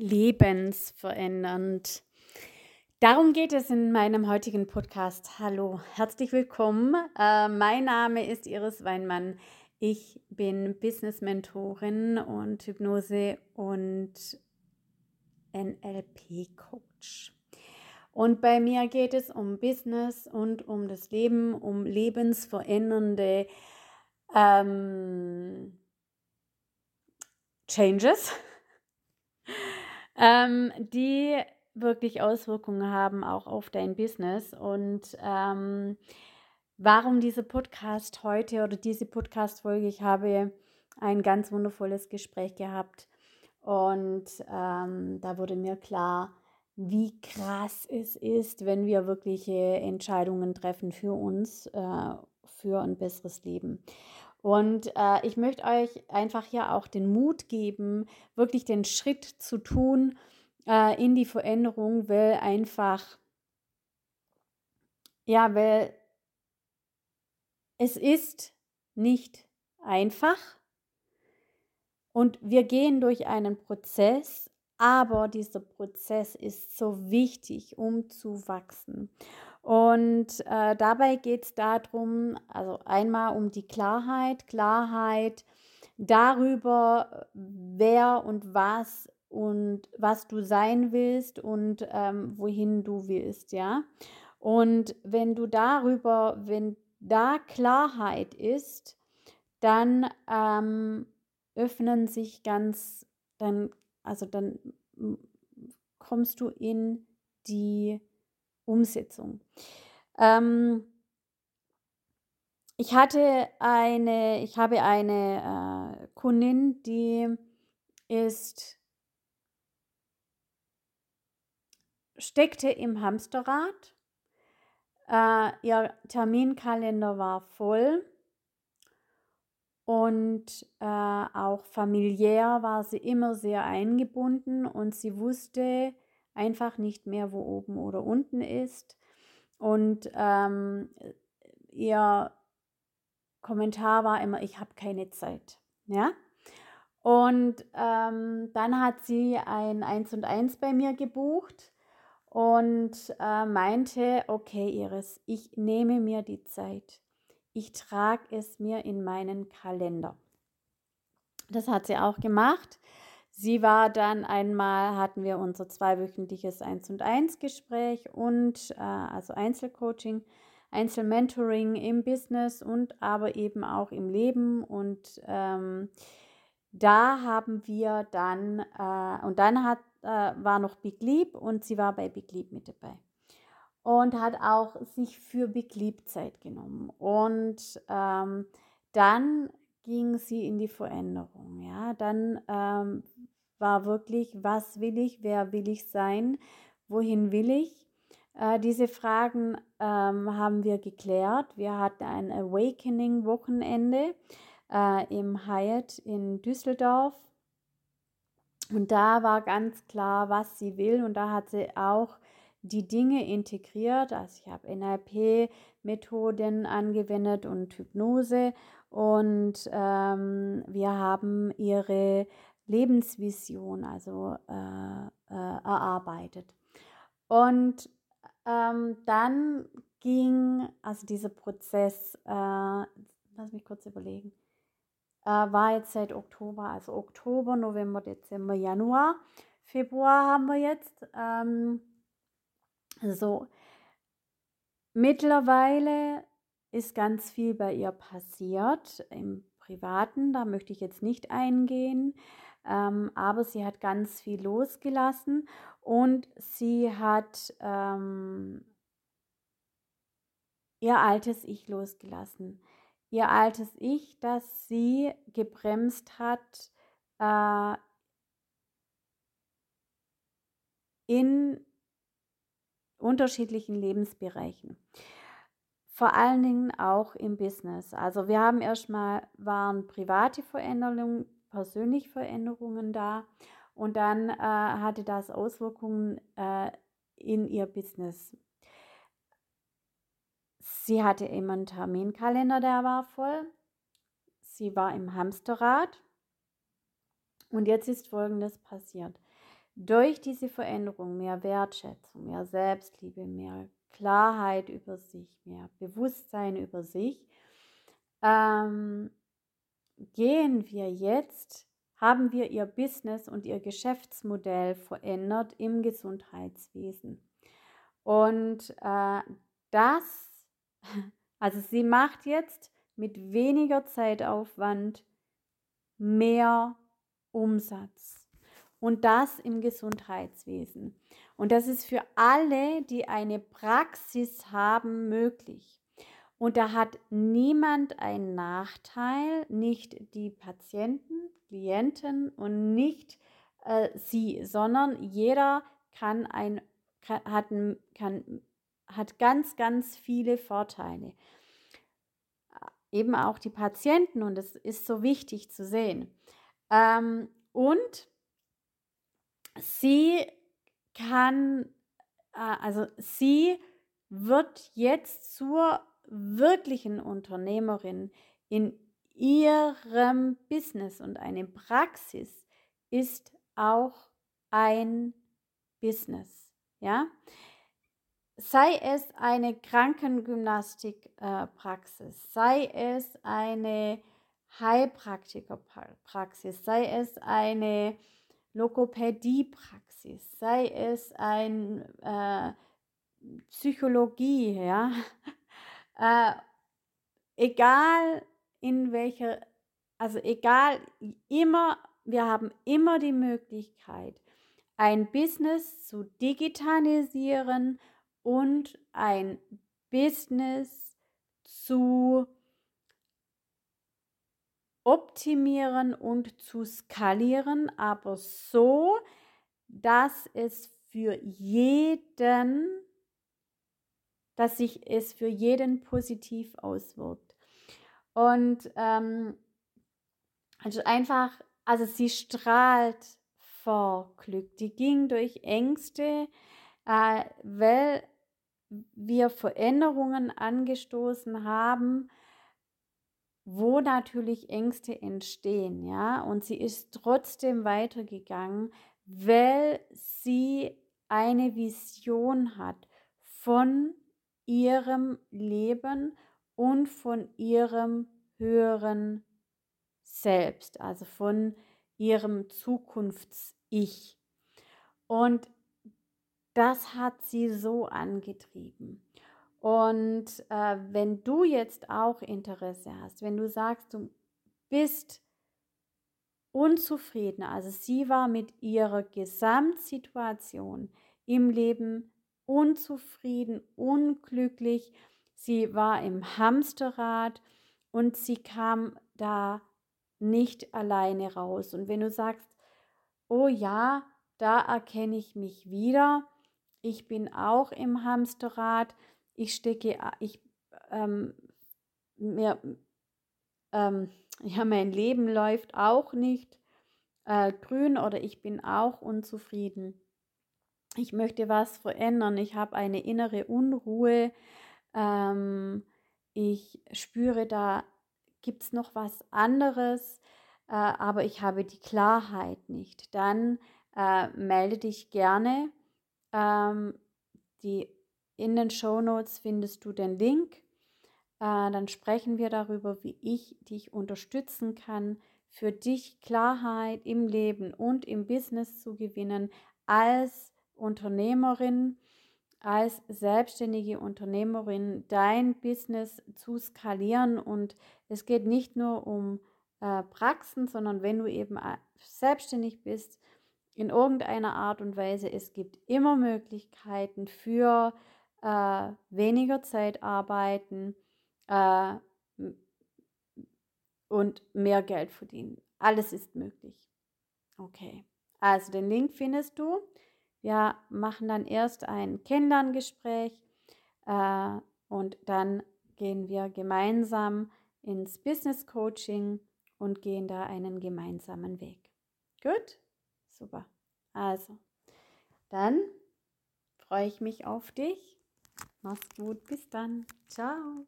lebensverändernd. Darum geht es in meinem heutigen Podcast. Hallo, herzlich willkommen. Äh, mein Name ist Iris Weinmann. Ich bin Business-Mentorin und Hypnose- und NLP-Coach. Und bei mir geht es um Business und um das Leben, um lebensverändernde ähm, Changes, ähm, die wirklich Auswirkungen haben auch auf dein Business. Und ähm, warum dieser Podcast heute oder diese Podcast-Folge? Ich habe ein ganz wundervolles Gespräch gehabt und ähm, da wurde mir klar, wie krass es ist, wenn wir wirkliche Entscheidungen treffen für uns, äh, für ein besseres Leben. Und äh, ich möchte euch einfach hier auch den Mut geben, wirklich den Schritt zu tun äh, in die Veränderung, weil einfach, ja, weil es ist nicht einfach und wir gehen durch einen Prozess, aber dieser Prozess ist so wichtig, um zu wachsen. Und äh, dabei geht es darum, also einmal um die Klarheit, Klarheit darüber, wer und was und was du sein willst und ähm, wohin du willst, ja. Und wenn du darüber, wenn da Klarheit ist, dann ähm, öffnen sich ganz, dann, also dann kommst du in die Umsetzung. Ähm, ich hatte eine, ich habe eine äh, Kundin, die ist, steckte im Hamsterrad. Äh, ihr Terminkalender war voll und äh, auch familiär war sie immer sehr eingebunden und sie wusste, einfach nicht mehr, wo oben oder unten ist. Und ähm, ihr Kommentar war immer, ich habe keine Zeit. Ja? Und ähm, dann hat sie ein 1 und 1 bei mir gebucht und äh, meinte, okay Iris, ich nehme mir die Zeit. Ich trage es mir in meinen Kalender. Das hat sie auch gemacht. Sie war dann einmal, hatten wir unser zweiwöchentliches 1 und 1 Gespräch und äh, also Einzelcoaching, Einzelmentoring im Business und aber eben auch im Leben. Und ähm, da haben wir dann, äh, und dann hat, äh, war noch Big Leap und sie war bei Big Leap mit dabei. Und hat auch sich für Big Leap Zeit genommen. Und ähm, dann ging sie in die Veränderung. Ja, dann ähm, war wirklich, was will ich, wer will ich sein, wohin will ich? Äh, diese Fragen ähm, haben wir geklärt. Wir hatten ein Awakening-Wochenende äh, im Hyatt in Düsseldorf. Und da war ganz klar, was sie will. Und da hat sie auch die Dinge integriert. Also ich habe NLP-Methoden angewendet und Hypnose. Und ähm, wir haben ihre Lebensvision, also äh, äh, erarbeitet. Und ähm, dann ging, also dieser Prozess, äh, lass mich kurz überlegen, äh, war jetzt seit Oktober, also Oktober, November, Dezember, Januar, Februar haben wir jetzt. Ähm, so, mittlerweile ist ganz viel bei ihr passiert im Privaten, da möchte ich jetzt nicht eingehen, ähm, aber sie hat ganz viel losgelassen und sie hat ähm, ihr altes Ich losgelassen. Ihr altes Ich, das sie gebremst hat äh, in unterschiedlichen Lebensbereichen vor allen Dingen auch im Business. Also wir haben erstmal waren private Veränderungen, persönliche Veränderungen da und dann äh, hatte das Auswirkungen äh, in ihr Business. Sie hatte immer einen Terminkalender, der war voll. Sie war im Hamsterrad und jetzt ist Folgendes passiert. durch diese Veränderung mehr Wertschätzung, mehr Selbstliebe, mehr Klarheit über sich, mehr Bewusstsein über sich, ähm, gehen wir jetzt, haben wir ihr Business und ihr Geschäftsmodell verändert im Gesundheitswesen. Und äh, das, also sie macht jetzt mit weniger Zeitaufwand mehr Umsatz. Und das im Gesundheitswesen. Und das ist für alle, die eine Praxis haben, möglich. Und da hat niemand einen Nachteil, nicht die Patienten, Klienten und nicht äh, sie, sondern jeder kann ein, kann, hat, kann, hat ganz, ganz viele Vorteile. Eben auch die Patienten und es ist so wichtig zu sehen. Ähm, und sie kann, äh, also sie wird jetzt zur wirklichen Unternehmerin in ihrem Business und eine Praxis ist auch ein Business, ja. Sei es eine Krankengymnastikpraxis, äh, sei es eine Heilpraktikerpraxis, sei es eine Logopädiepraxis, sei es ein äh, Psychologie, ja, äh, egal in welcher, also egal, immer, wir haben immer die Möglichkeit, ein Business zu digitalisieren und ein Business zu optimieren und zu skalieren, aber so, dass es für jeden, dass sich es für jeden positiv auswirkt. Und ähm, also einfach, also sie strahlt vor Glück. Die ging durch Ängste, äh, weil wir Veränderungen angestoßen haben, wo natürlich Ängste entstehen, ja, und sie ist trotzdem weitergegangen, weil sie eine Vision hat von ihrem Leben und von ihrem höheren Selbst, also von ihrem Zukunfts-Ich. Und das hat sie so angetrieben. Und äh, wenn du jetzt auch Interesse hast, wenn du sagst, du bist unzufrieden, also sie war mit ihrer Gesamtsituation im Leben unzufrieden, unglücklich, sie war im Hamsterrad und sie kam da nicht alleine raus. Und wenn du sagst, oh ja, da erkenne ich mich wieder, ich bin auch im Hamsterrad, ich stecke, ich, ähm, mir, ähm, ja, mein Leben läuft auch nicht äh, grün oder ich bin auch unzufrieden. Ich möchte was verändern. Ich habe eine innere Unruhe. Ähm, ich spüre, da gibt es noch was anderes, äh, aber ich habe die Klarheit nicht. Dann äh, melde dich gerne. Ähm, die in den Show Notes findest du den Link. Äh, dann sprechen wir darüber, wie ich dich unterstützen kann, für dich Klarheit im Leben und im Business zu gewinnen als Unternehmerin, als selbstständige Unternehmerin dein Business zu skalieren. Und es geht nicht nur um äh, Praxen, sondern wenn du eben äh, selbstständig bist, in irgendeiner Art und Weise, es gibt immer Möglichkeiten für äh, weniger Zeit arbeiten äh, und mehr Geld verdienen. Alles ist möglich. Okay, also den Link findest du. Wir machen dann erst ein Kennenlerngespräch äh, und dann gehen wir gemeinsam ins Business Coaching und gehen da einen gemeinsamen Weg. Gut? Super. Also, dann freue ich mich auf dich Mach's gut, bis dann. Ciao.